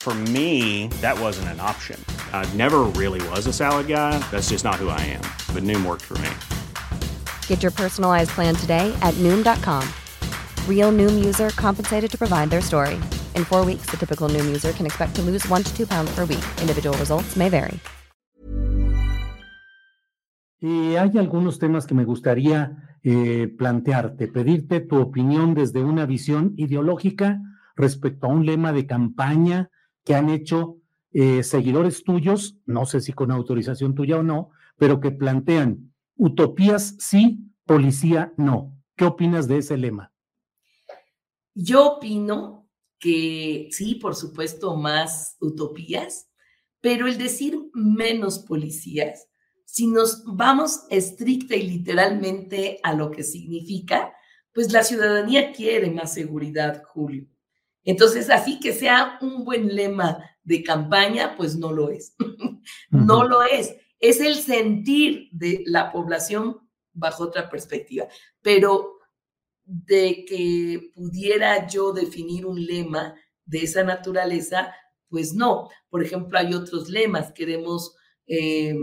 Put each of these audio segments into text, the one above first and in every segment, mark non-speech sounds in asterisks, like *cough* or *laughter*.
For me, that wasn't an option. I never really was a salad guy. That's just not who I am. But Noom worked for me. Get your personalized plan today at Noom.com. Real Noom user compensated to provide their story. In four weeks, the typical Noom user can expect to lose one to two pounds per week. Individual results may vary. Y hay algunos temas que me gustaría eh, plantearte, pedirte tu opinión desde una visión ideológica respecto a un lema de campaña que han hecho eh, seguidores tuyos, no sé si con autorización tuya o no, pero que plantean utopías sí, policía no. ¿Qué opinas de ese lema? Yo opino que sí, por supuesto, más utopías, pero el decir menos policías, si nos vamos estricta y literalmente a lo que significa, pues la ciudadanía quiere más seguridad, Julio. Entonces, así que sea un buen lema de campaña, pues no lo es. *laughs* no lo es. Es el sentir de la población bajo otra perspectiva. Pero de que pudiera yo definir un lema de esa naturaleza, pues no. Por ejemplo, hay otros lemas. Queremos eh,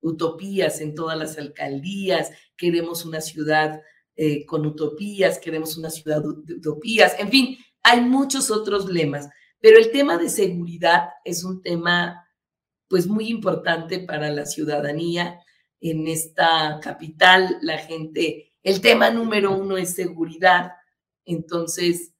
utopías en todas las alcaldías, queremos una ciudad eh, con utopías, queremos una ciudad de utopías, en fin, hay muchos otros lemas, pero el tema de seguridad es un tema pues muy importante para la ciudadanía en esta capital. La gente, el tema número uno es seguridad. Entonces,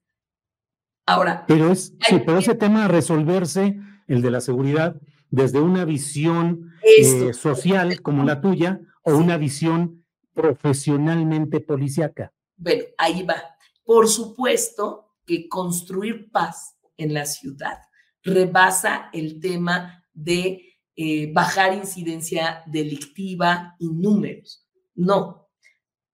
ahora. Pero es, sí, pero ese tema a resolverse, el de la seguridad, desde una visión eh, social como la tuya o una visión profesionalmente policíaca. Bueno, ahí va. Por supuesto, que construir paz en la ciudad rebasa el tema de eh, bajar incidencia delictiva y números. No.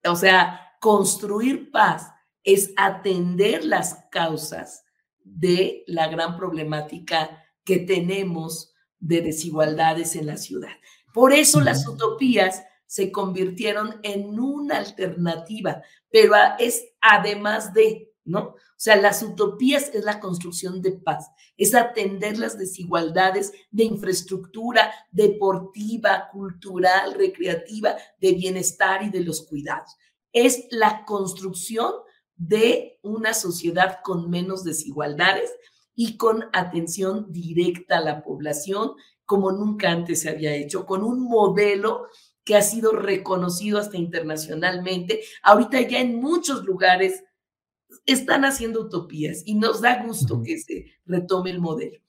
O sea, construir paz es atender las causas de la gran problemática que tenemos de desigualdades en la ciudad. Por eso las utopías se convirtieron en una alternativa, pero es además de, ¿no? O sea, las utopías es la construcción de paz, es atender las desigualdades de infraestructura deportiva, cultural, recreativa, de bienestar y de los cuidados. Es la construcción de una sociedad con menos desigualdades y con atención directa a la población como nunca antes se había hecho, con un modelo que ha sido reconocido hasta internacionalmente. Ahorita ya en muchos lugares están haciendo utopías y nos da gusto que se retome el modelo.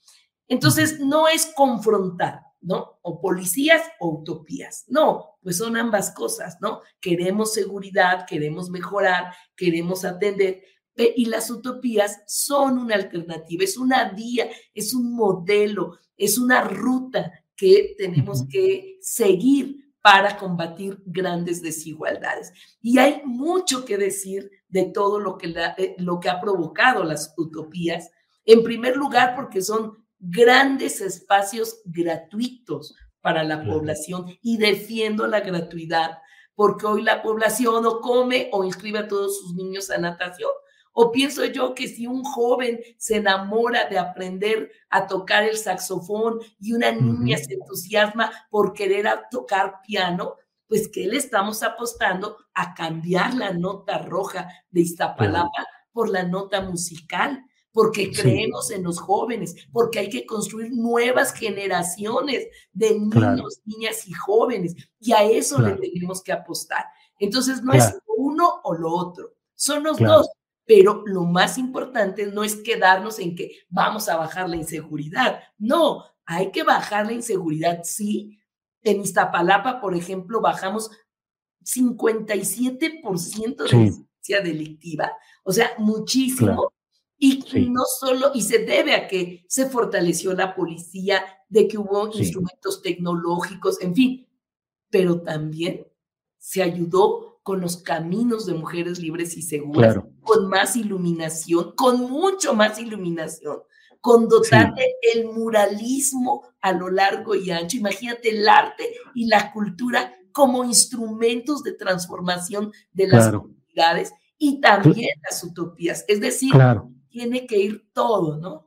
Entonces, no es confrontar, ¿no? O policías o utopías. No, pues son ambas cosas, ¿no? Queremos seguridad, queremos mejorar, queremos atender, y las utopías son una alternativa, es una vía, es un modelo, es una ruta que tenemos que seguir para combatir grandes desigualdades. Y hay mucho que decir de todo lo que, eh, lo que ha provocado las utopías. En primer lugar, porque son grandes espacios gratuitos para la población y defiendo la gratuidad, porque hoy la población o come o inscribe a todos sus niños a natación. O pienso yo que si un joven se enamora de aprender a tocar el saxofón y una niña se entusiasma por querer tocar piano, pues que le estamos apostando a cambiar la nota roja de Iztapalapa por la nota musical, porque creemos en los jóvenes, porque hay que construir nuevas generaciones de niños, niñas y jóvenes, y a eso le tenemos que apostar. Entonces no es uno o lo otro, son los dos. Pero lo más importante no es quedarnos en que vamos a bajar la inseguridad. No, hay que bajar la inseguridad, sí. En Iztapalapa, por ejemplo, bajamos 57% de violencia delictiva, o sea, muchísimo. Y no solo, y se debe a que se fortaleció la policía, de que hubo instrumentos tecnológicos, en fin, pero también se ayudó con los caminos de mujeres libres y seguras, con más iluminación, con mucho más iluminación, con dotar el muralismo a lo largo y ancho. Imagínate el arte y la cultura como instrumentos de transformación de las comunidades y también las utopías. Es decir, tiene que ir todo, ¿no?